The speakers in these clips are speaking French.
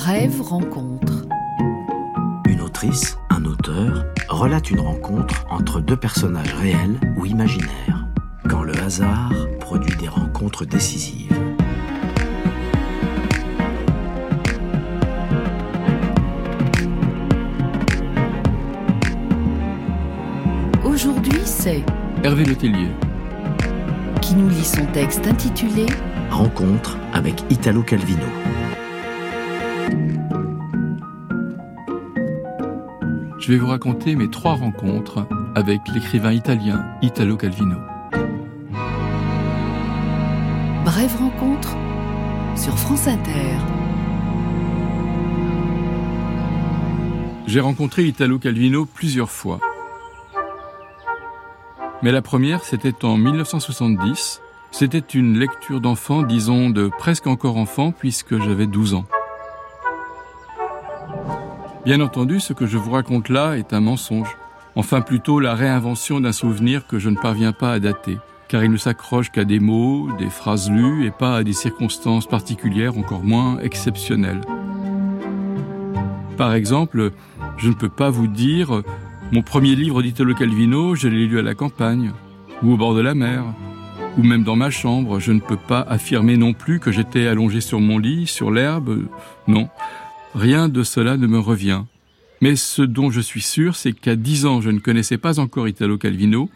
Brève rencontre. Une autrice, un auteur, relate une rencontre entre deux personnages réels ou imaginaires, quand le hasard produit des rencontres décisives. Aujourd'hui, c'est Hervé Letellier. qui nous lit son texte intitulé Rencontre avec Italo Calvino. Je vais vous raconter mes trois rencontres avec l'écrivain italien Italo Calvino. Brève rencontre sur France Inter. J'ai rencontré Italo Calvino plusieurs fois. Mais la première, c'était en 1970. C'était une lecture d'enfant, disons de presque encore enfant, puisque j'avais 12 ans. Bien entendu, ce que je vous raconte là est un mensonge. Enfin plutôt la réinvention d'un souvenir que je ne parviens pas à dater, car il ne s'accroche qu'à des mots, des phrases lues, et pas à des circonstances particulières encore moins exceptionnelles. Par exemple, je ne peux pas vous dire mon premier livre d'Italo Calvino, je l'ai lu à la campagne, ou au bord de la mer, ou même dans ma chambre. Je ne peux pas affirmer non plus que j'étais allongé sur mon lit, sur l'herbe. Non, rien de cela ne me revient. Mais ce dont je suis sûr, c'est qu'à 10 ans, je ne connaissais pas encore Italo Calvino,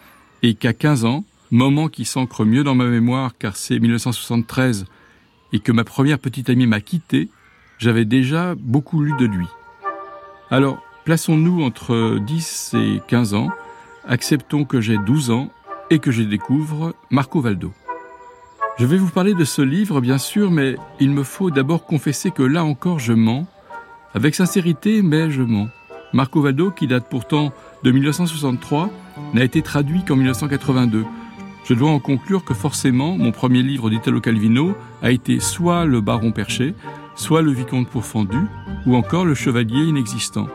et qu'à 15 ans, moment qui s'ancre mieux dans ma mémoire car c'est 1973, et que ma première petite amie m'a quitté, j'avais déjà beaucoup lu de lui. Alors, plaçons-nous entre 10 et 15 ans, acceptons que j'ai 12 ans et que je découvre Marco Valdo. Je vais vous parler de ce livre, bien sûr, mais il me faut d'abord confesser que là encore je mens, avec sincérité, mais je mens. Marco Valdo, qui date pourtant de 1963, n'a été traduit qu'en 1982. Je dois en conclure que forcément, mon premier livre d'Italo Calvino a été soit Le Baron Perché, soit Le Vicomte pourfendu, ou encore Le Chevalier inexistant.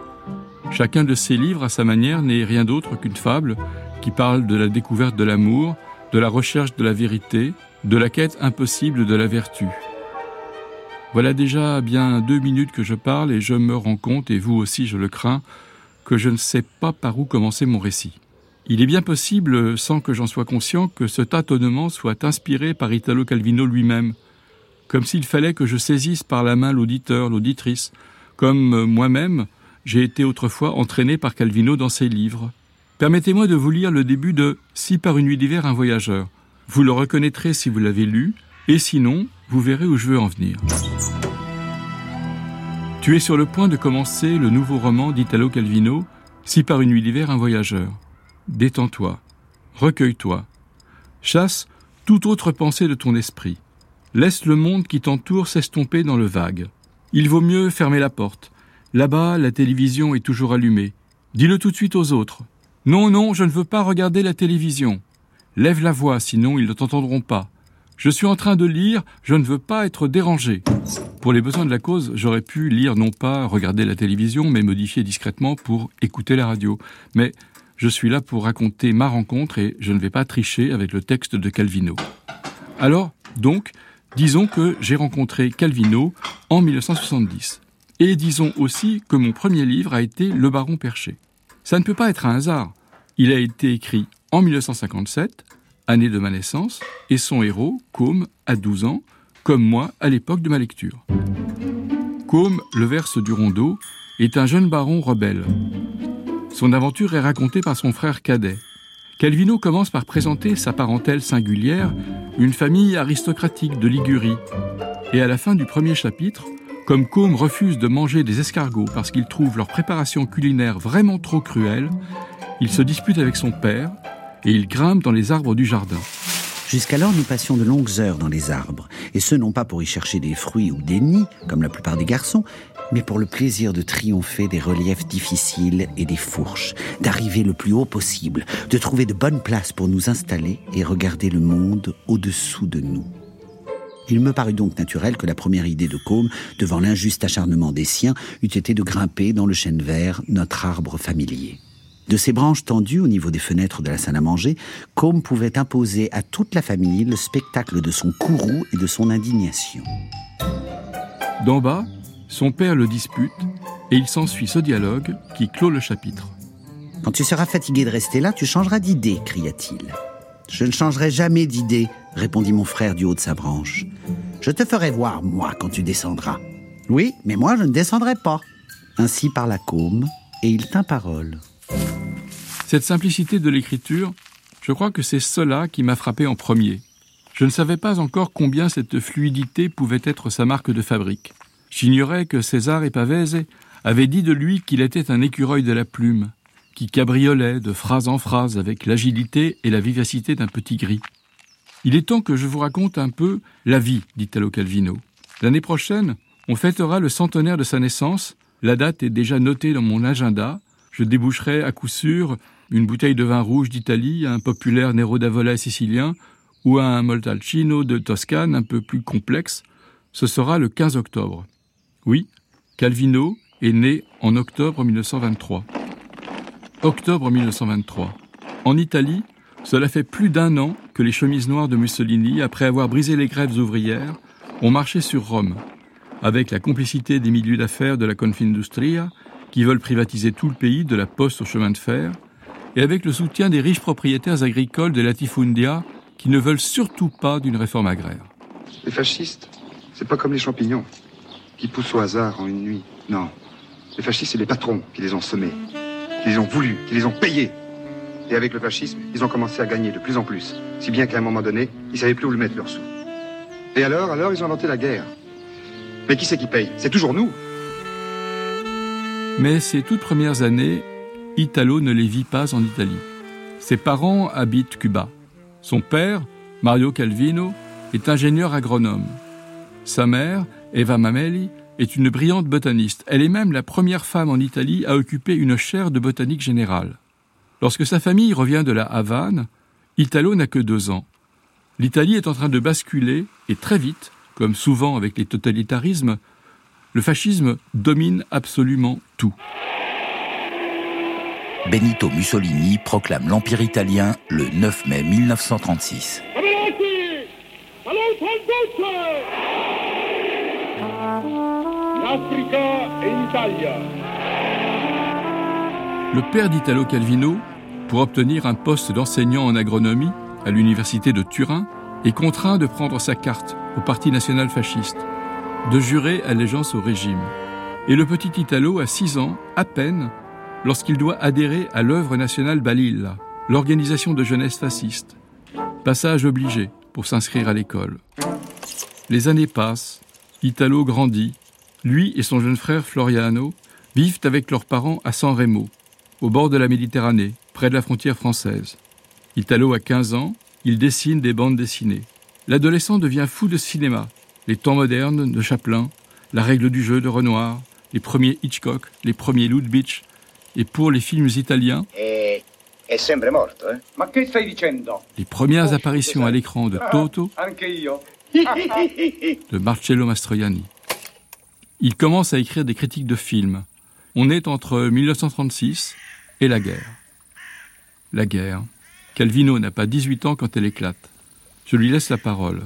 Chacun de ces livres, à sa manière, n'est rien d'autre qu'une fable qui parle de la découverte de l'amour, de la recherche de la vérité, de la quête impossible de la vertu. Voilà déjà bien deux minutes que je parle et je me rends compte, et vous aussi je le crains, que je ne sais pas par où commencer mon récit. Il est bien possible, sans que j'en sois conscient, que ce tâtonnement soit inspiré par Italo Calvino lui-même, comme s'il fallait que je saisisse par la main l'auditeur, l'auditrice, comme moi-même j'ai été autrefois entraîné par Calvino dans ses livres. Permettez-moi de vous lire le début de Si par une nuit d'hiver un voyageur. Vous le reconnaîtrez si vous l'avez lu, et sinon, vous verrez où je veux en venir. Tu es sur le point de commencer le nouveau roman d'Italo Calvino, Si par une nuit d'hiver un voyageur. Détends-toi, recueille-toi, chasse toute autre pensée de ton esprit. Laisse le monde qui t'entoure s'estomper dans le vague. Il vaut mieux fermer la porte. Là-bas, la télévision est toujours allumée. Dis-le tout de suite aux autres. Non, non, je ne veux pas regarder la télévision. Lève la voix, sinon ils ne t'entendront pas. Je suis en train de lire, je ne veux pas être dérangé. Pour les besoins de la cause, j'aurais pu lire non pas regarder la télévision, mais modifier discrètement pour écouter la radio. Mais je suis là pour raconter ma rencontre et je ne vais pas tricher avec le texte de Calvino. Alors, donc, disons que j'ai rencontré Calvino en 1970. Et disons aussi que mon premier livre a été Le Baron Perché. Ça ne peut pas être un hasard. Il a été écrit en 1957, année de ma naissance, et son héros, Côme, a 12 ans, comme moi à l'époque de ma lecture. Côme, le verse du rondeau, est un jeune baron rebelle. Son aventure est racontée par son frère cadet. Calvino commence par présenter sa parentèle singulière, une famille aristocratique de Ligurie. Et à la fin du premier chapitre, comme Côme refuse de manger des escargots parce qu'il trouve leur préparation culinaire vraiment trop cruelle, il se dispute avec son père et il grimpe dans les arbres du jardin. Jusqu'alors, nous passions de longues heures dans les arbres, et ce non pas pour y chercher des fruits ou des nids, comme la plupart des garçons, mais pour le plaisir de triompher des reliefs difficiles et des fourches, d'arriver le plus haut possible, de trouver de bonnes places pour nous installer et regarder le monde au-dessous de nous. Il me parut donc naturel que la première idée de Côme, devant l'injuste acharnement des siens, eût été de grimper dans le chêne vert, notre arbre familier. De ses branches tendues au niveau des fenêtres de la salle à manger, Côme pouvait imposer à toute la famille le spectacle de son courroux et de son indignation. D'en bas, Son père le dispute et il s'ensuit ce dialogue qui clôt le chapitre. Quand tu seras fatigué de rester là, tu changeras d'idée, cria-t-il. Je ne changerai jamais d'idée, répondit mon frère du haut de sa branche. Je te ferai voir, moi, quand tu descendras. Oui, mais moi, je ne descendrai pas. Ainsi parla Côme, et il tint parole. Cette simplicité de l'écriture, je crois que c'est cela qui m'a frappé en premier. Je ne savais pas encore combien cette fluidité pouvait être sa marque de fabrique. J'ignorais que César et Pavese avaient dit de lui qu'il était un écureuil de la plume, qui cabriolait de phrase en phrase avec l'agilité et la vivacité d'un petit gris. Il est temps que je vous raconte un peu la vie d'Italo Calvino. L'année prochaine, on fêtera le centenaire de sa naissance. La date est déjà notée dans mon agenda. Je déboucherai à coup sûr une bouteille de vin rouge d'Italie, un populaire Nero d'Avola sicilien ou un Moltalcino de Toscane un peu plus complexe. Ce sera le 15 octobre. Oui, Calvino est né en octobre 1923. Octobre 1923. En Italie, cela fait plus d'un an que les chemises noires de Mussolini, après avoir brisé les grèves ouvrières, ont marché sur Rome, avec la complicité des milieux d'affaires de la Confindustria, qui veulent privatiser tout le pays, de la poste au chemin de fer, et avec le soutien des riches propriétaires agricoles de latifundia, qui ne veulent surtout pas d'une réforme agraire. Les fascistes, c'est pas comme les champignons, qui poussent au hasard en une nuit. Non. Les fascistes, c'est les patrons qui les ont semés qui les ont voulu, qui les ont payés. Et avec le fascisme, ils ont commencé à gagner de plus en plus. Si bien qu'à un moment donné, ils savaient plus où le mettre leurs sous. Et alors, alors, ils ont inventé la guerre. Mais qui c'est qui paye? C'est toujours nous. Mais ces toutes premières années, Italo ne les vit pas en Italie. Ses parents habitent Cuba. Son père, Mario Calvino, est ingénieur agronome. Sa mère, Eva Mameli, est une brillante botaniste. Elle est même la première femme en Italie à occuper une chaire de botanique générale. Lorsque sa famille revient de la Havane, Italo n'a que deux ans. L'Italie est en train de basculer, et très vite, comme souvent avec les totalitarismes, le fascisme domine absolument tout. Benito Mussolini proclame l'Empire italien le 9 mai 1936. Le père d'Italo Calvino, pour obtenir un poste d'enseignant en agronomie à l'université de Turin, est contraint de prendre sa carte au Parti national fasciste, de jurer allégeance au régime. Et le petit Italo a six ans, à peine, lorsqu'il doit adhérer à l'œuvre nationale Balilla, l'organisation de jeunesse fasciste. Passage obligé pour s'inscrire à l'école. Les années passent, Italo grandit, lui et son jeune frère Floriano vivent avec leurs parents à San Remo, au bord de la Méditerranée, près de la frontière française. Italo a 15 ans, il dessine des bandes dessinées. L'adolescent devient fou de cinéma, les temps modernes de Chaplin, la règle du jeu de Renoir, les premiers Hitchcock, les premiers Lubitsch, et pour les films italiens, eh, les premières apparitions à l'écran de Toto, de Marcello Mastroianni. Il commence à écrire des critiques de films. On est entre 1936 et la guerre. La guerre. Calvino n'a pas 18 ans quand elle éclate. Je lui laisse la parole.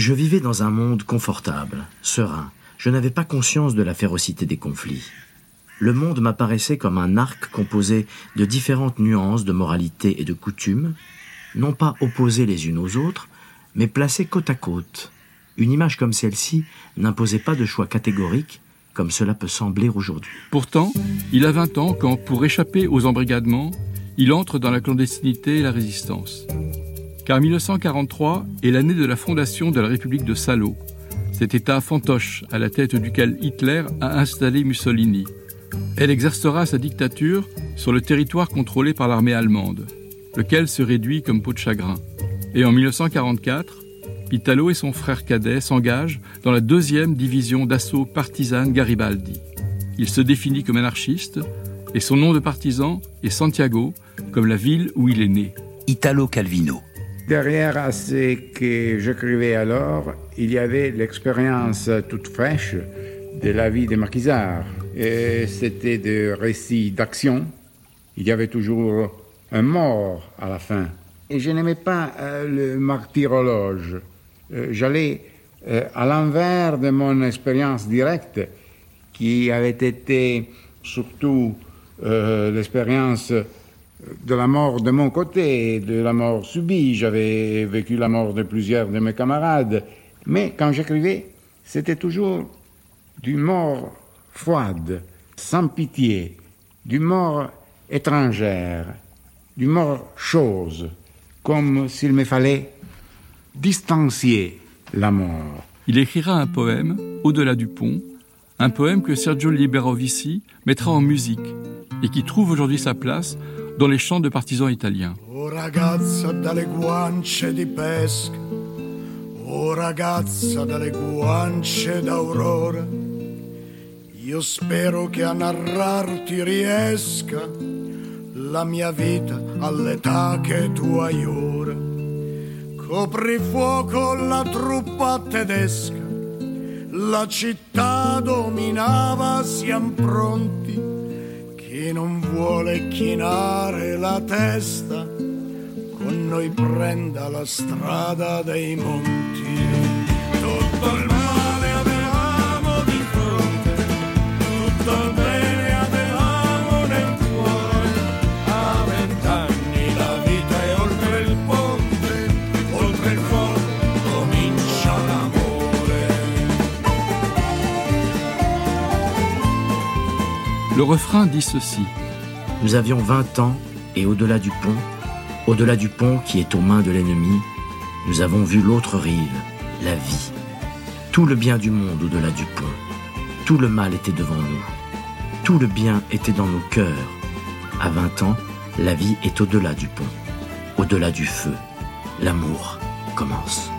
Je vivais dans un monde confortable, serein. Je n'avais pas conscience de la férocité des conflits. Le monde m'apparaissait comme un arc composé de différentes nuances de moralité et de coutumes, non pas opposées les unes aux autres, mais placées côte à côte, une image comme celle-ci n'imposait pas de choix catégorique, comme cela peut sembler aujourd'hui. Pourtant, il a 20 ans quand, pour échapper aux embrigadements, il entre dans la clandestinité et la résistance. Car 1943 est l'année de la fondation de la République de Salo, cet État fantoche à la tête duquel Hitler a installé Mussolini. Elle exercera sa dictature sur le territoire contrôlé par l'armée allemande, lequel se réduit comme peau de chagrin. Et en 1944, Italo et son frère cadet s'engagent dans la deuxième division d'assaut partisane Garibaldi. Il se définit comme anarchiste et son nom de partisan est Santiago, comme la ville où il est né. Italo Calvino. Derrière ce que j'écrivais alors, il y avait l'expérience toute fraîche de la vie des marquisards. Et c'était des récits d'action. Il y avait toujours un mort à la fin. Et je n'aimais pas euh, le martyrologe. Euh, j'allais euh, à l'envers de mon expérience directe qui avait été surtout l'expérience de la mort de mon côté, de la mort subie. J'avais vécu la mort de plusieurs de mes camarades. Mais quand j'écrivais, c'était toujours du mort froide, sans pitié, du mort étrangère, du mort chose, comme s'il me fallait distancier la mort. Il écrira un poème, Au-delà du pont, un poème que Sergio Liberovici mettra en musique et qui trouve aujourd'hui sa place dans les chants de partisans italiens. Oh ragazza dalle guance di pesca, oh ragazza dalle guance d'aurora, io spero che a narrarti riesca la mia vita all'età che tu hai ora. Copri fuoco la truppa tedesca, la città dominava, siamo pronti non vuole chinare la testa, con noi prenda la strada dei monti. Tutto il Le refrain dit ceci. Nous avions 20 ans et au-delà du pont, au-delà du pont qui est aux mains de l'ennemi, nous avons vu l'autre rive, la vie. Tout le bien du monde au-delà du pont. Tout le mal était devant nous. Tout le bien était dans nos cœurs. À 20 ans, la vie est au-delà du pont, au-delà du feu. L'amour commence.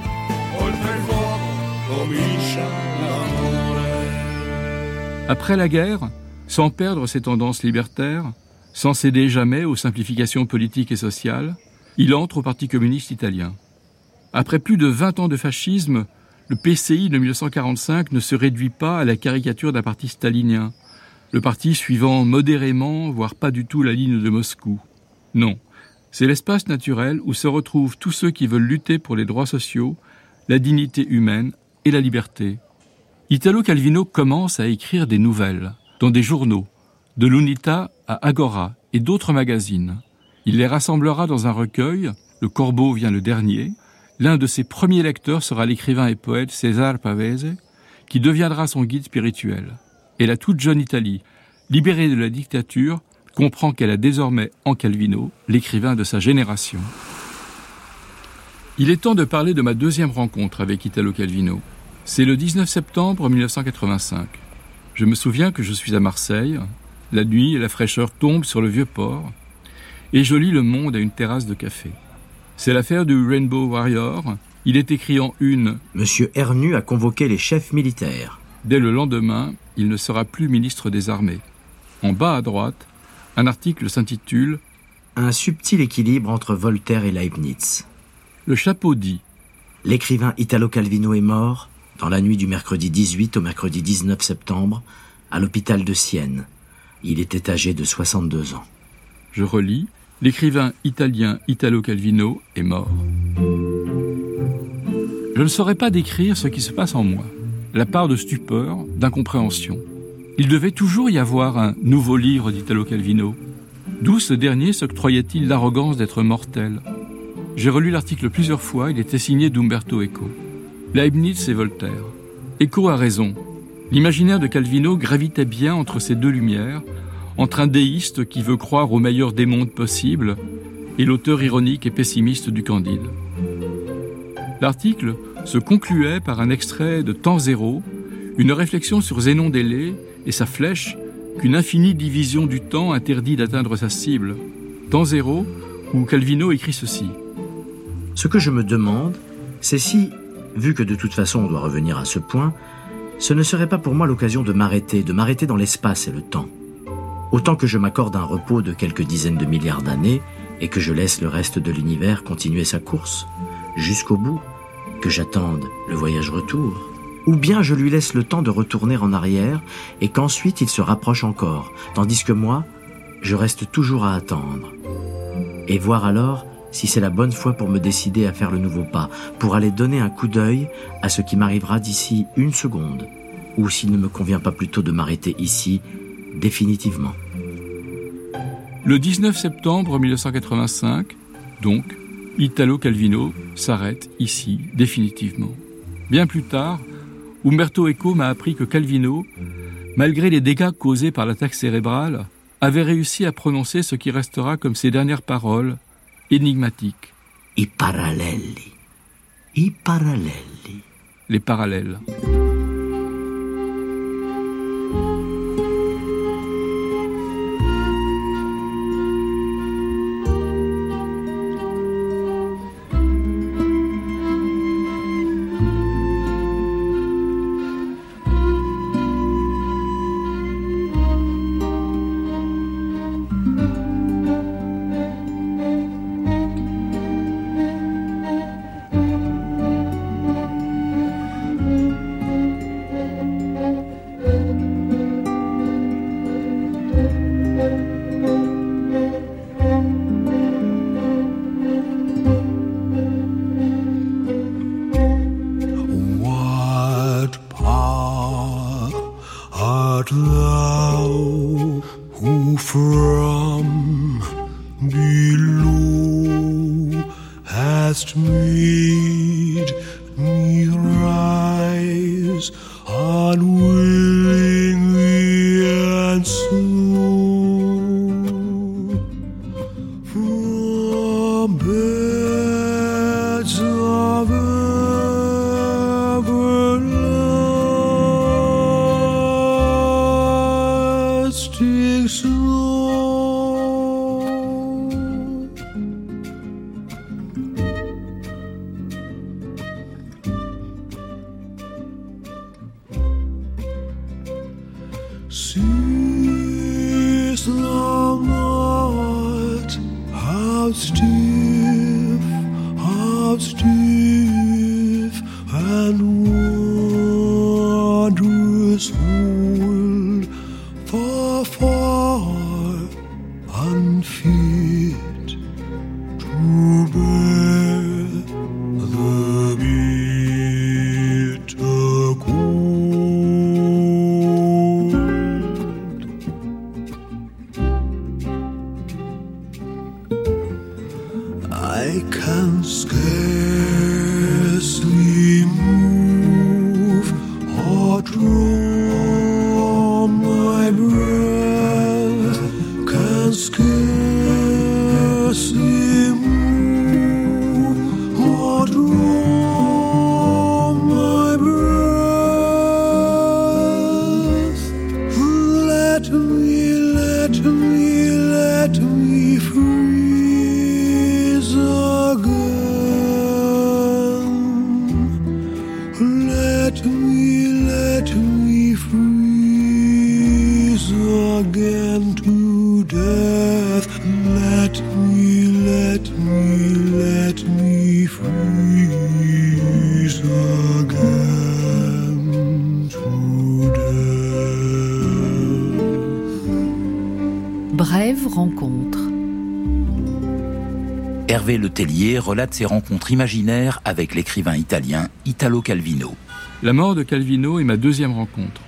Après la guerre, sans perdre ses tendances libertaires, sans céder jamais aux simplifications politiques et sociales, il entre au Parti communiste italien. Après plus de 20 ans de fascisme, le PCI de 1945 ne se réduit pas à la caricature d'un parti stalinien, le parti suivant modérément, voire pas du tout la ligne de Moscou. Non, c'est l'espace naturel où se retrouvent tous ceux qui veulent lutter pour les droits sociaux, la dignité humaine et la liberté. Italo Calvino commence à écrire des nouvelles dans des journaux, de l'UNITA à Agora et d'autres magazines. Il les rassemblera dans un recueil, Le Corbeau vient le dernier. L'un de ses premiers lecteurs sera l'écrivain et poète César Pavese, qui deviendra son guide spirituel. Et la toute jeune Italie, libérée de la dictature, comprend qu'elle a désormais en Calvino l'écrivain de sa génération. Il est temps de parler de ma deuxième rencontre avec Italo Calvino. C'est le 19 septembre 1985. Je me souviens que je suis à Marseille, la nuit et la fraîcheur tombent sur le vieux port, et je lis Le Monde à une terrasse de café. C'est l'affaire du Rainbow Warrior. Il est écrit en une. Monsieur Hernu a convoqué les chefs militaires. Dès le lendemain, il ne sera plus ministre des Armées. En bas à droite, un article s'intitule Un subtil équilibre entre Voltaire et Leibniz. Le chapeau dit L'écrivain Italo Calvino est mort dans la nuit du mercredi 18 au mercredi 19 septembre à l'hôpital de Sienne. Il était âgé de 62 ans. Je relis L'écrivain italien Italo Calvino est mort. Je ne saurais pas décrire ce qui se passe en moi, la part de stupeur, d'incompréhension. Il devait toujours y avoir un nouveau livre d'Italo Calvino. D'où ce dernier s'octroyait-il l'arrogance d'être mortel? J'ai relu l'article plusieurs fois, il était signé d'Umberto Eco. Leibniz et Voltaire. Eco a raison. L'imaginaire de Calvino gravitait bien entre ces deux lumières, entre un déiste qui veut croire au meilleur des mondes possibles et l'auteur ironique et pessimiste du Candide. L'article se concluait par un extrait de Temps zéro, une réflexion sur Zénon d'Élée et sa flèche qu'une infinie division du temps interdit d'atteindre sa cible. Temps zéro, où Calvino écrit ceci. Ce que je me demande, c'est si, vu que de toute façon on doit revenir à ce point, ce ne serait pas pour moi l'occasion de m'arrêter, de m'arrêter dans l'espace et le temps. Autant que je m'accorde un repos de quelques dizaines de milliards d'années et que je laisse le reste de l'univers continuer sa course, jusqu'au bout, que j'attende le voyage retour, ou bien je lui laisse le temps de retourner en arrière et qu'ensuite il se rapproche encore, tandis que moi, je reste toujours à attendre. Et voir alors si c'est la bonne fois pour me décider à faire le nouveau pas, pour aller donner un coup d'œil à ce qui m'arrivera d'ici une seconde, ou s'il ne me convient pas plutôt de m'arrêter ici, définitivement. Le 19 septembre 1985, donc, Italo Calvino s'arrête ici, définitivement. Bien plus tard, Umberto Eco m'a appris que Calvino, malgré les dégâts causés par l'attaque cérébrale, avait réussi à prononcer ce qui restera comme ses dernières paroles, énigmatiques. I paralleli. I paralleli. Les parallèles. Let me, let me, let me freeze again to death. Brève rencontre. Hervé Le Tellier relate ses rencontres imaginaires avec l'écrivain italien Italo Calvino. La mort de Calvino est ma deuxième rencontre.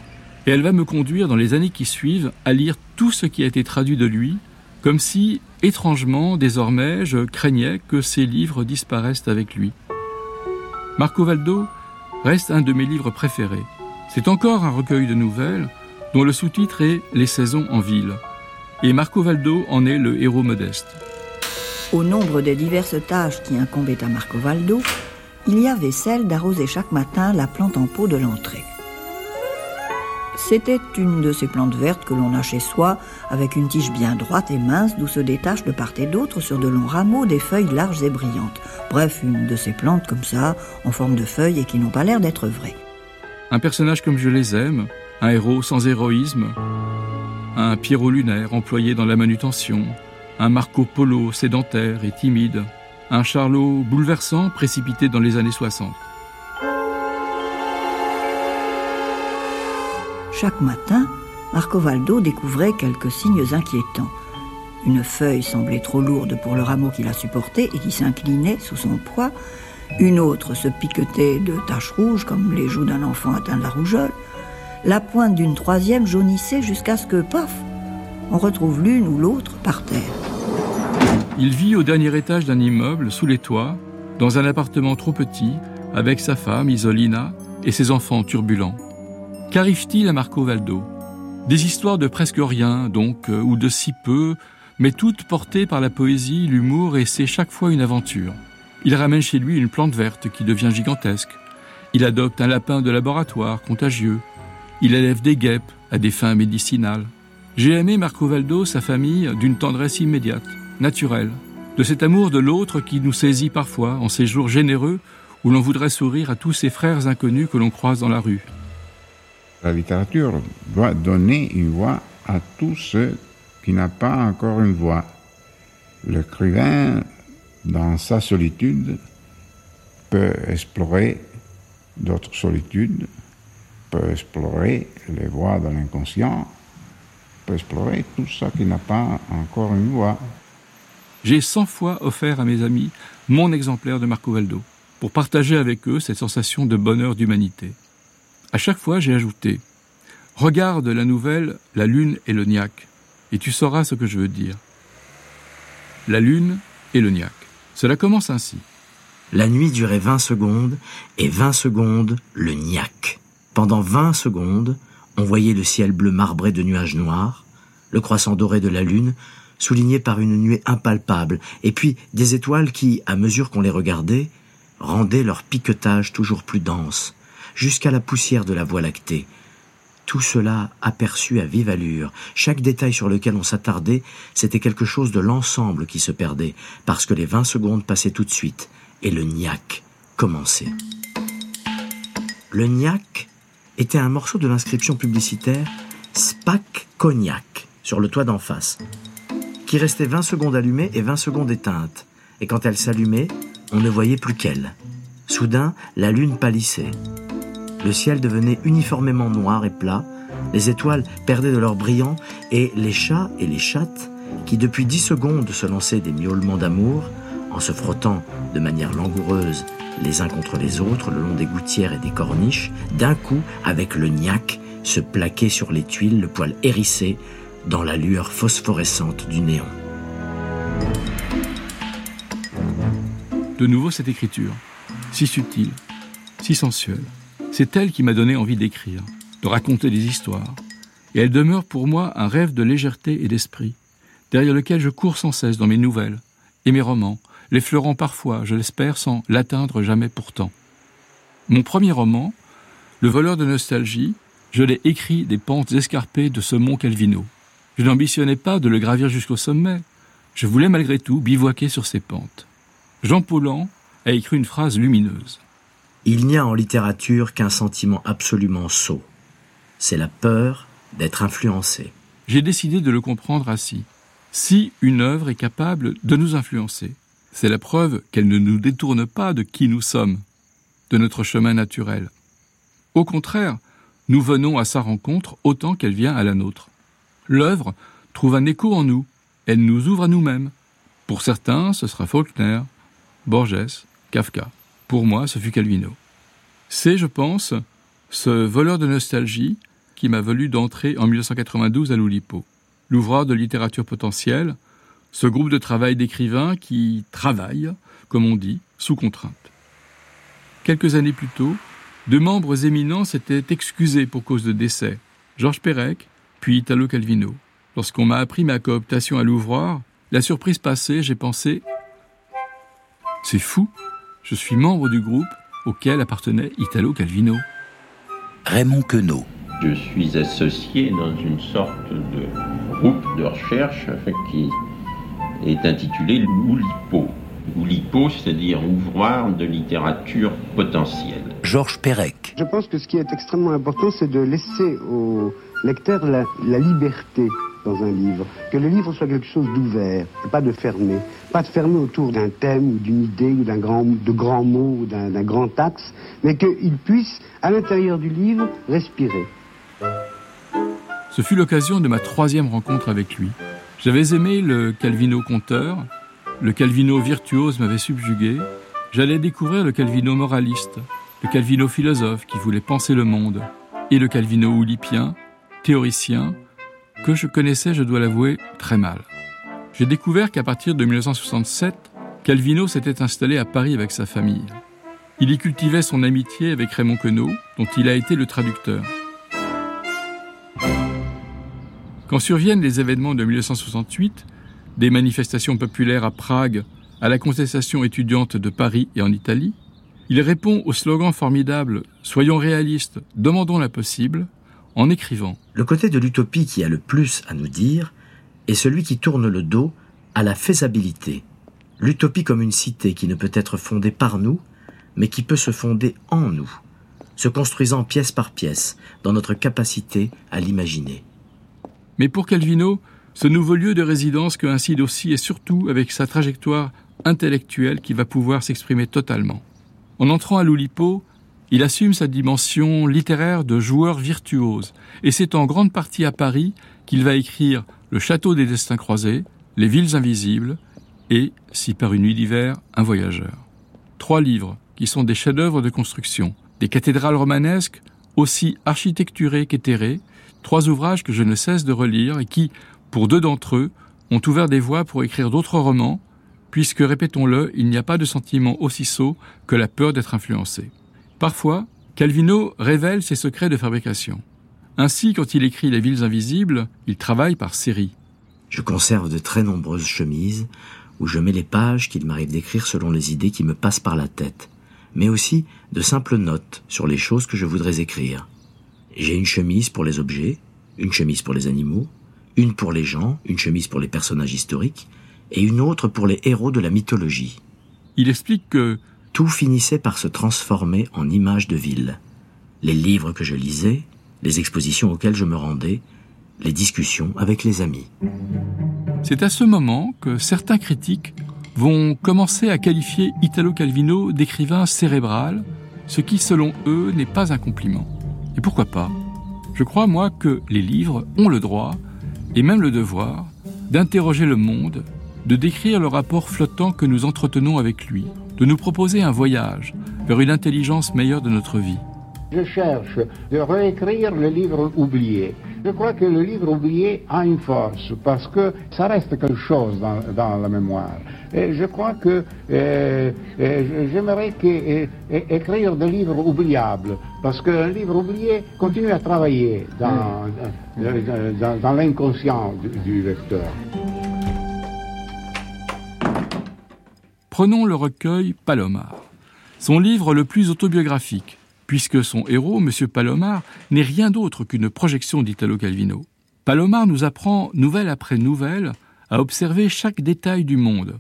Et elle va me conduire dans les années qui suivent à lire tout ce qui a été traduit de lui, comme si, étrangement, désormais, je craignais que ses livres disparaissent avec lui. Marco Valdo reste un de mes livres préférés. C'est encore un recueil de nouvelles dont le sous-titre est Les saisons en ville. Et Marco Valdo en est le héros modeste. Au nombre des diverses tâches qui incombaient à Marco Valdo, il y avait celle d'arroser chaque matin la plante en pot de l'entrée. C'était une de ces plantes vertes que l'on a chez soi, avec une tige bien droite et mince d'où se détachent de part et d'autre sur de longs rameaux des feuilles larges et brillantes. Bref, une de ces plantes comme ça, en forme de feuilles et qui n'ont pas l'air d'être vraies. Un personnage comme je les aime, un héros sans héroïsme, un Pierrot lunaire employé dans la manutention, un Marco Polo sédentaire et timide, un Charlot bouleversant précipité dans les années 60. Chaque matin, Marco Valdo découvrait quelques signes inquiétants. Une feuille semblait trop lourde pour le rameau qui la supportait et qui s'inclinait sous son poids. Une autre se piquetait de taches rouges comme les joues d'un enfant atteint de la rougeole. la pointe d'une troisième jaunissait jusqu'à ce que, paf, on retrouve l'une ou l'autre par terre. Il vit au dernier étage d'un immeuble, sous les toits, dans un appartement trop petit, avec sa femme, Isolina, et ses enfants turbulents. Qu'arrive-t-il à Marco Valdo? Des histoires de presque rien, donc, euh, ou de si peu, mais toutes portées par la poésie, l'humour, et c'est chaque fois une aventure. Il ramène chez lui une plante verte qui devient gigantesque. Il adopte un lapin de laboratoire contagieux. Il élève des guêpes à des fins médicinales. J'ai aimé Marco Valdo, sa famille, d'une tendresse immédiate, naturelle, de cet amour de l'autre qui nous saisit parfois en ces jours généreux où l'on voudrait sourire à tous ces frères inconnus que l'on croise dans la rue. La littérature doit donner une voix à tous ceux qui n'ont pas encore une voix. L'écrivain, dans sa solitude, peut explorer d'autres solitudes, peut explorer les voies de l'inconscient, peut explorer tout ça qui n'a pas encore une voix. J'ai cent fois offert à mes amis mon exemplaire de Marco Valdo pour partager avec eux cette sensation de bonheur d'humanité. À chaque fois, j'ai ajouté Regarde la nouvelle La Lune et le Niac, et tu sauras ce que je veux dire. La Lune et le Niac. Cela commence ainsi. La nuit durait 20 secondes, et 20 secondes, le Niac. Pendant 20 secondes, on voyait le ciel bleu marbré de nuages noirs, le croissant doré de la lune, souligné par une nuée impalpable, et puis des étoiles qui, à mesure qu'on les regardait, rendaient leur piquetage toujours plus dense, jusqu'à la poussière de la Voie lactée. Tout cela aperçu à vive allure, chaque détail sur lequel on s'attardait, c'était quelque chose de l'ensemble qui se perdait, parce que les vingt secondes passaient tout de suite, et le niac commençait. Le niac était un morceau de l'inscription publicitaire Spac Cognac sur le toit d'en face, qui restait 20 secondes allumée et 20 secondes éteinte, et quand elle s'allumait, on ne voyait plus qu'elle. Soudain, la lune pâlissait. Le ciel devenait uniformément noir et plat, les étoiles perdaient de leur brillant, et les chats et les chattes, qui depuis dix secondes se lançaient des miaulements d'amour, en se frottant de manière langoureuse les uns contre les autres le long des gouttières et des corniches, d'un coup, avec le niac, se plaquaient sur les tuiles, le poil hérissé, dans la lueur phosphorescente du néon. De nouveau cette écriture, si subtile, si sensuelle. C'est elle qui m'a donné envie d'écrire, de raconter des histoires. Et elle demeure pour moi un rêve de légèreté et d'esprit, derrière lequel je cours sans cesse dans mes nouvelles et mes romans, l'effleurant parfois, je l'espère, sans l'atteindre jamais pourtant. Mon premier roman, Le voleur de nostalgie, je l'ai écrit des pentes escarpées de ce mont Calvino. Je n'ambitionnais pas de le gravir jusqu'au sommet. Je voulais malgré tout bivouaquer sur ces pentes. Jean Paulhan a écrit une phrase lumineuse. Il n'y a en littérature qu'un sentiment absolument sot. C'est la peur d'être influencé. J'ai décidé de le comprendre ainsi. Si une œuvre est capable de nous influencer, c'est la preuve qu'elle ne nous détourne pas de qui nous sommes, de notre chemin naturel. Au contraire, nous venons à sa rencontre autant qu'elle vient à la nôtre. L'œuvre trouve un écho en nous, elle nous ouvre à nous-mêmes. Pour certains, ce sera Faulkner, Borges, Kafka. Pour moi, ce fut Calvino. C'est, je pense, ce voleur de nostalgie qui m'a valu d'entrer en 1992 à l'Oulipo, l'ouvreur de littérature potentielle, ce groupe de travail d'écrivains qui travaillent, comme on dit, sous contrainte. Quelques années plus tôt, deux membres éminents s'étaient excusés pour cause de décès, Georges Perec, puis Italo Calvino. Lorsqu'on m'a appris ma cooptation à l'ouvroir, la surprise passée, j'ai pensé C'est fou, je suis membre du groupe auquel appartenait Italo Calvino. Raymond Queneau. Je suis associé dans une sorte de groupe de recherche qui est intitulé Oulipo. Oulipo, c'est-à-dire ouvroir de littérature potentielle. Georges Perec. Je pense que ce qui est extrêmement important, c'est de laisser au lecteur la, la liberté dans un livre, que le livre soit quelque chose d'ouvert, pas de fermé, pas de fermé autour d'un thème ou d'une idée ou d'un grand, de grands mots ou d'un grand axe, mais qu'il puisse, à l'intérieur du livre, respirer. Ce fut l'occasion de ma troisième rencontre avec lui. J'avais aimé le Calvino conteur, le Calvino virtuose m'avait subjugué, j'allais découvrir le Calvino moraliste, le Calvino philosophe qui voulait penser le monde. et le Calvino oulipien, théoricien, que je connaissais, je dois l'avouer, très mal. J'ai découvert qu'à partir de 1967, Calvino s'était installé à Paris avec sa famille. Il y cultivait son amitié avec Raymond Queneau, dont il a été le traducteur. Quand surviennent les événements de 1968, des manifestations populaires à Prague, à la contestation étudiante de Paris et en Italie, il répond au slogan formidable Soyons réalistes, demandons l'impossible, en écrivant Le côté de l'utopie qui a le plus à nous dire est celui qui tourne le dos à la faisabilité. L'utopie comme une cité qui ne peut être fondée par nous, mais qui peut se fonder en nous, se construisant pièce par pièce dans notre capacité à l'imaginer. Mais pour Calvino, ce nouveau lieu de résidence coïncide aussi et surtout avec sa trajectoire intellectuelle qui va pouvoir s'exprimer totalement. En entrant à l'Oulipo, il assume sa dimension littéraire de joueur virtuose, et c'est en grande partie à Paris qu'il va écrire Le Château des Destins Croisés, Les Villes Invisibles et, si par une nuit d'hiver, Un Voyageur. Trois livres qui sont des chefs-d'œuvre de construction, des cathédrales romanesques aussi architecturées qu'éthérées, trois ouvrages que je ne cesse de relire et qui, pour deux d'entre eux, ont ouvert des voies pour écrire d'autres romans, puisque, répétons-le, il n'y a pas de sentiment aussi sot que la peur d'être influencé. Parfois, Calvino révèle ses secrets de fabrication. Ainsi, quand il écrit Les villes invisibles, il travaille par série. Je conserve de très nombreuses chemises où je mets les pages qu'il m'arrive d'écrire selon les idées qui me passent par la tête, mais aussi de simples notes sur les choses que je voudrais écrire. J'ai une chemise pour les objets, une chemise pour les animaux, une pour les gens, une chemise pour les personnages historiques, et une autre pour les héros de la mythologie. Il explique que tout finissait par se transformer en images de ville. Les livres que je lisais, les expositions auxquelles je me rendais, les discussions avec les amis. C'est à ce moment que certains critiques vont commencer à qualifier Italo Calvino d'écrivain cérébral, ce qui, selon eux, n'est pas un compliment. Et pourquoi pas? Je crois, moi, que les livres ont le droit, et même le devoir, d'interroger le monde, de décrire le rapport flottant que nous entretenons avec lui, de nous proposer un voyage vers une intelligence meilleure de notre vie. Je cherche de réécrire le livre oublié. Je crois que le livre oublié a une force parce que ça reste quelque chose dans, dans la mémoire. Et je crois que euh, euh, j'aimerais euh, écrire des livres oubliables parce qu'un livre oublié continue à travailler dans, dans, dans l'inconscient du, du lecteur. Prenons le recueil Palomar, son livre le plus autobiographique, puisque son héros, M. Palomar, n'est rien d'autre qu'une projection d'Italo Calvino. Palomar nous apprend, nouvelle après nouvelle, à observer chaque détail du monde,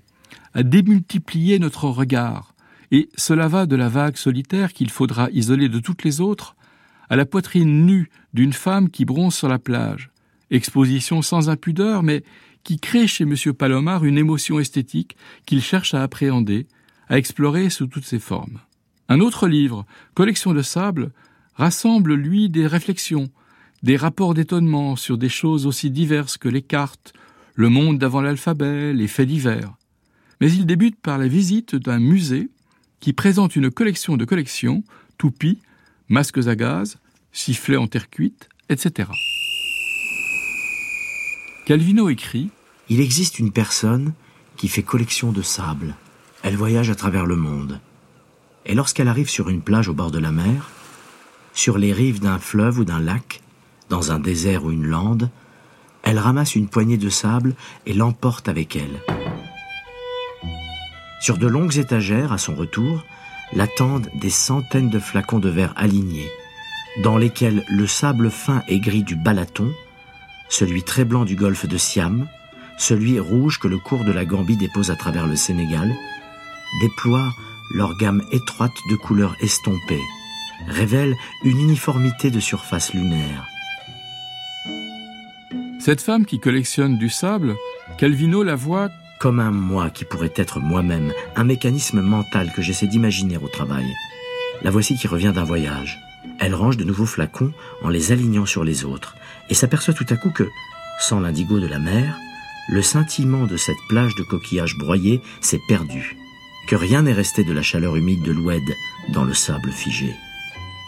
à démultiplier notre regard, et cela va de la vague solitaire qu'il faudra isoler de toutes les autres, à la poitrine nue d'une femme qui bronze sur la plage, exposition sans impudeur, mais qui crée chez M. Palomar une émotion esthétique qu'il cherche à appréhender, à explorer sous toutes ses formes. Un autre livre, Collection de sable, rassemble, lui, des réflexions, des rapports d'étonnement sur des choses aussi diverses que les cartes, le monde d'avant l'alphabet, les faits divers. Mais il débute par la visite d'un musée qui présente une collection de collections, toupies, masques à gaz, sifflets en terre cuite, etc. Calvino écrit Il existe une personne qui fait collection de sable. Elle voyage à travers le monde. Et lorsqu'elle arrive sur une plage au bord de la mer, sur les rives d'un fleuve ou d'un lac, dans un désert ou une lande, elle ramasse une poignée de sable et l'emporte avec elle. Sur de longues étagères, à son retour, l'attendent des centaines de flacons de verre alignés, dans lesquels le sable fin et gris du Balaton celui très blanc du golfe de Siam, celui rouge que le cours de la Gambie dépose à travers le Sénégal, déploient leur gamme étroite de couleurs estompées, révèlent une uniformité de surface lunaire. Cette femme qui collectionne du sable, Calvino la voit comme un moi qui pourrait être moi-même, un mécanisme mental que j'essaie d'imaginer au travail. La voici qui revient d'un voyage. Elle range de nouveaux flacons en les alignant sur les autres et s'aperçoit tout à coup que, sans l'indigo de la mer, le scintillement de cette plage de coquillages broyés s'est perdu, que rien n'est resté de la chaleur humide de l'oued dans le sable figé.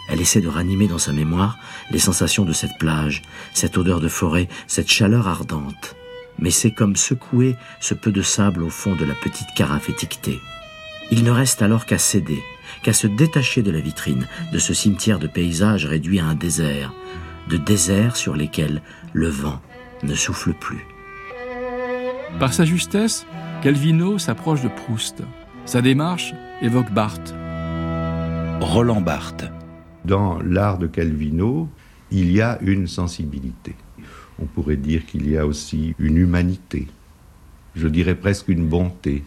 Elle essaie de ranimer dans sa mémoire les sensations de cette plage, cette odeur de forêt, cette chaleur ardente. Mais c'est comme secouer ce peu de sable au fond de la petite carafe étiquetée. Il ne reste alors qu'à céder, qu'à se détacher de la vitrine, de ce cimetière de paysages réduit à un désert, de déserts sur lesquels le vent ne souffle plus. Par sa justesse, Calvino s'approche de Proust. Sa démarche évoque Barthes. Roland Barthes. Dans l'art de Calvino, il y a une sensibilité. On pourrait dire qu'il y a aussi une humanité. Je dirais presque une bonté.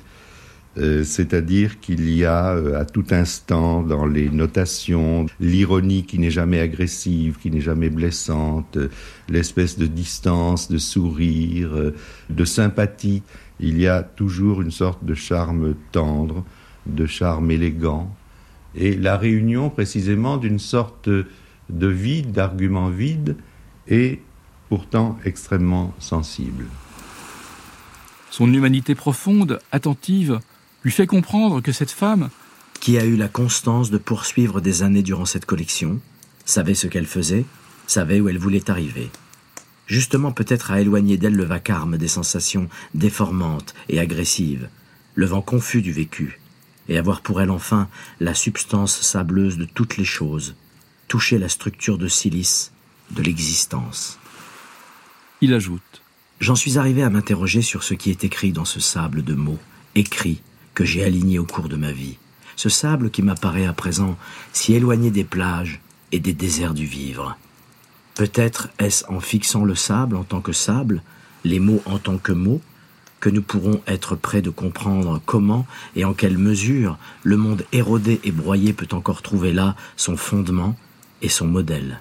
Euh, c'est-à-dire qu'il y a euh, à tout instant dans les notations l'ironie qui n'est jamais agressive, qui n'est jamais blessante, euh, l'espèce de distance, de sourire, de sympathie. Il y a toujours une sorte de charme tendre, de charme élégant, et la réunion précisément d'une sorte de vide, d'arguments vides, et pourtant extrêmement sensible. Son humanité profonde, attentive, lui fait comprendre que cette femme, qui a eu la constance de poursuivre des années durant cette collection, savait ce qu'elle faisait, savait où elle voulait arriver. Justement peut-être à éloigner d'elle le vacarme des sensations déformantes et agressives, le vent confus du vécu, et avoir pour elle enfin la substance sableuse de toutes les choses, toucher la structure de silice de l'existence. Il ajoute J'en suis arrivé à m'interroger sur ce qui est écrit dans ce sable de mots, écrits, que j'ai aligné au cours de ma vie. Ce sable qui m'apparaît à présent si éloigné des plages et des déserts du vivre. Peut-être est-ce en fixant le sable en tant que sable, les mots en tant que mots, que nous pourrons être prêts de comprendre comment et en quelle mesure le monde érodé et broyé peut encore trouver là son fondement et son modèle.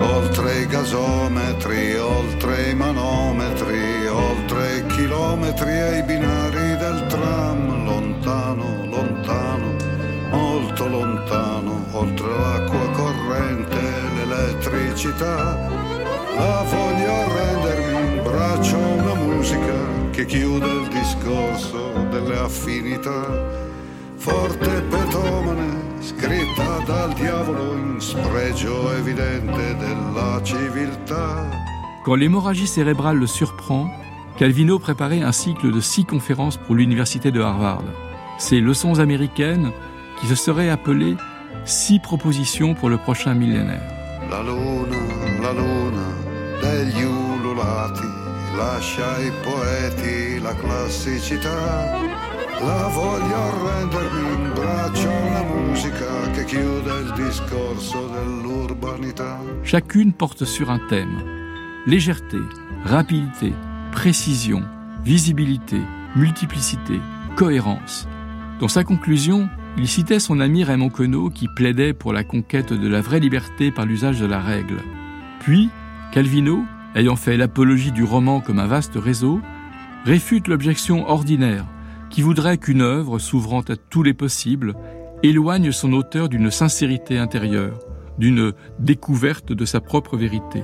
Oltre i gasometri, oltre i manometri, oltre i chilometri e i binari del tram, lontano, lontano, molto lontano, oltre l'acqua corrente e l'elettricità. La voglio rendermi in braccio una musica che chiude il discorso delle affinità. Forte petomane, diavolo in spregio evidente della civiltà. Quand l'hémorragie cérébrale le surprend, Calvino préparait un cycle de six conférences pour l'université de Harvard. Ces leçons américaines qui se seraient appelées six propositions pour le prochain millénaire. La luna, la luna degli ululati lascia ai poeti la classicità. Chacune porte sur un thème. Légèreté, rapidité, précision, visibilité, multiplicité, cohérence. Dans sa conclusion, il citait son ami Raymond Queneau qui plaidait pour la conquête de la vraie liberté par l'usage de la règle. Puis, Calvino, ayant fait l'apologie du roman comme un vaste réseau, réfute l'objection ordinaire qui voudrait qu'une œuvre s'ouvrant à tous les possibles éloigne son auteur d'une sincérité intérieure, d'une découverte de sa propre vérité.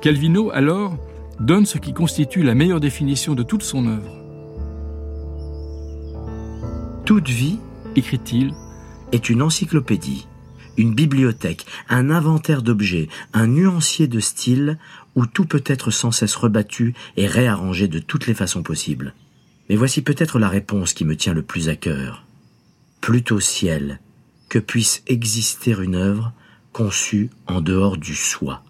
Calvino, alors, donne ce qui constitue la meilleure définition de toute son œuvre. Toute vie, écrit-il, est une encyclopédie, une bibliothèque, un inventaire d'objets, un nuancier de style où tout peut être sans cesse rebattu et réarrangé de toutes les façons possibles. Mais voici peut-être la réponse qui me tient le plus à cœur. Plutôt ciel que puisse exister une œuvre conçue en dehors du soi.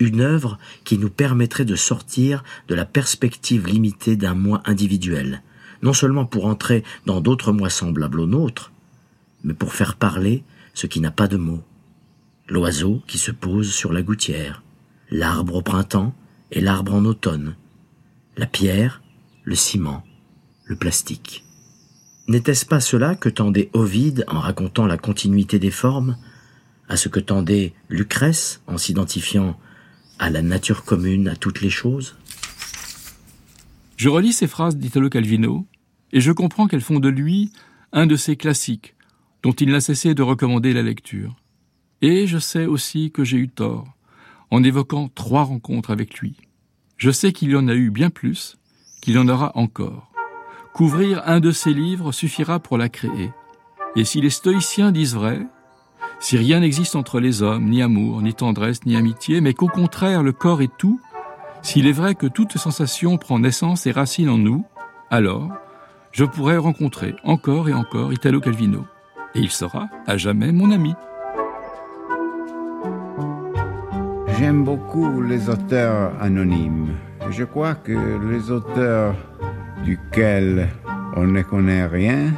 Une œuvre qui nous permettrait de sortir de la perspective limitée d'un moi individuel, non seulement pour entrer dans d'autres mois semblables aux nôtres, mais pour faire parler ce qui n'a pas de mots. L'oiseau qui se pose sur la gouttière, l'arbre au printemps et l'arbre en automne, la pierre, le ciment, le plastique. N'était-ce pas cela que tendait Ovide en racontant la continuité des formes, à ce que tendait Lucrèce en s'identifiant à la nature commune à toutes les choses? Je relis ces phrases d'Italo Calvino et je comprends qu'elles font de lui un de ces classiques dont il n'a cessé de recommander la lecture. Et je sais aussi que j'ai eu tort en évoquant trois rencontres avec lui. Je sais qu'il y en a eu bien plus, qu'il en aura encore. Couvrir un de ces livres suffira pour la créer. Et si les stoïciens disent vrai, si rien n'existe entre les hommes, ni amour, ni tendresse, ni amitié, mais qu'au contraire le corps est tout, s'il est vrai que toute sensation prend naissance et racine en nous, alors je pourrais rencontrer encore et encore Italo Calvino. Et il sera à jamais mon ami. J'aime beaucoup les auteurs anonymes. Je crois que les auteurs duquel on ne connaît rien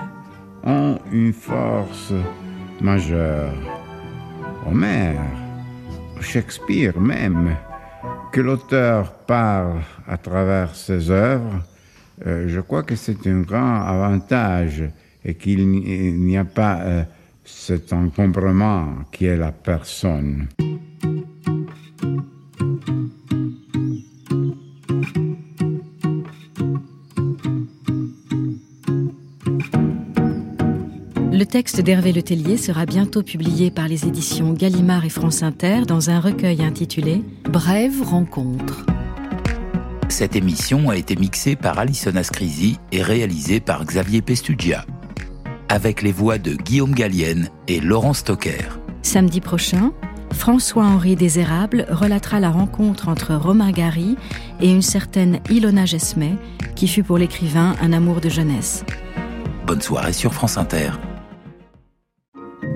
ont une force majeure. Homère, Shakespeare même, que l'auteur parle à travers ses œuvres, euh, je crois que c'est un grand avantage et qu'il n'y a pas euh, cet encombrement qui est la personne. Texte d'Hervé Letellier sera bientôt publié par les éditions Gallimard et France Inter dans un recueil intitulé Brève rencontre. Cette émission a été mixée par Alison Ascrisi et réalisée par Xavier Pestugia, avec les voix de Guillaume Gallienne et Laurent Stocker. Samedi prochain, François-Henri Désérable relatera la rencontre entre Romain Gary et une certaine Ilona Gesmet, qui fut pour l'écrivain un amour de jeunesse. Bonne soirée sur France Inter.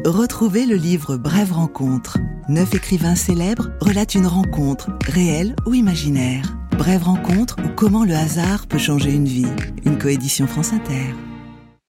Retrouvez le livre Brève rencontre. Neuf écrivains célèbres relatent une rencontre, réelle ou imaginaire. Brève rencontre ou comment le hasard peut changer une vie. Une coédition France Inter.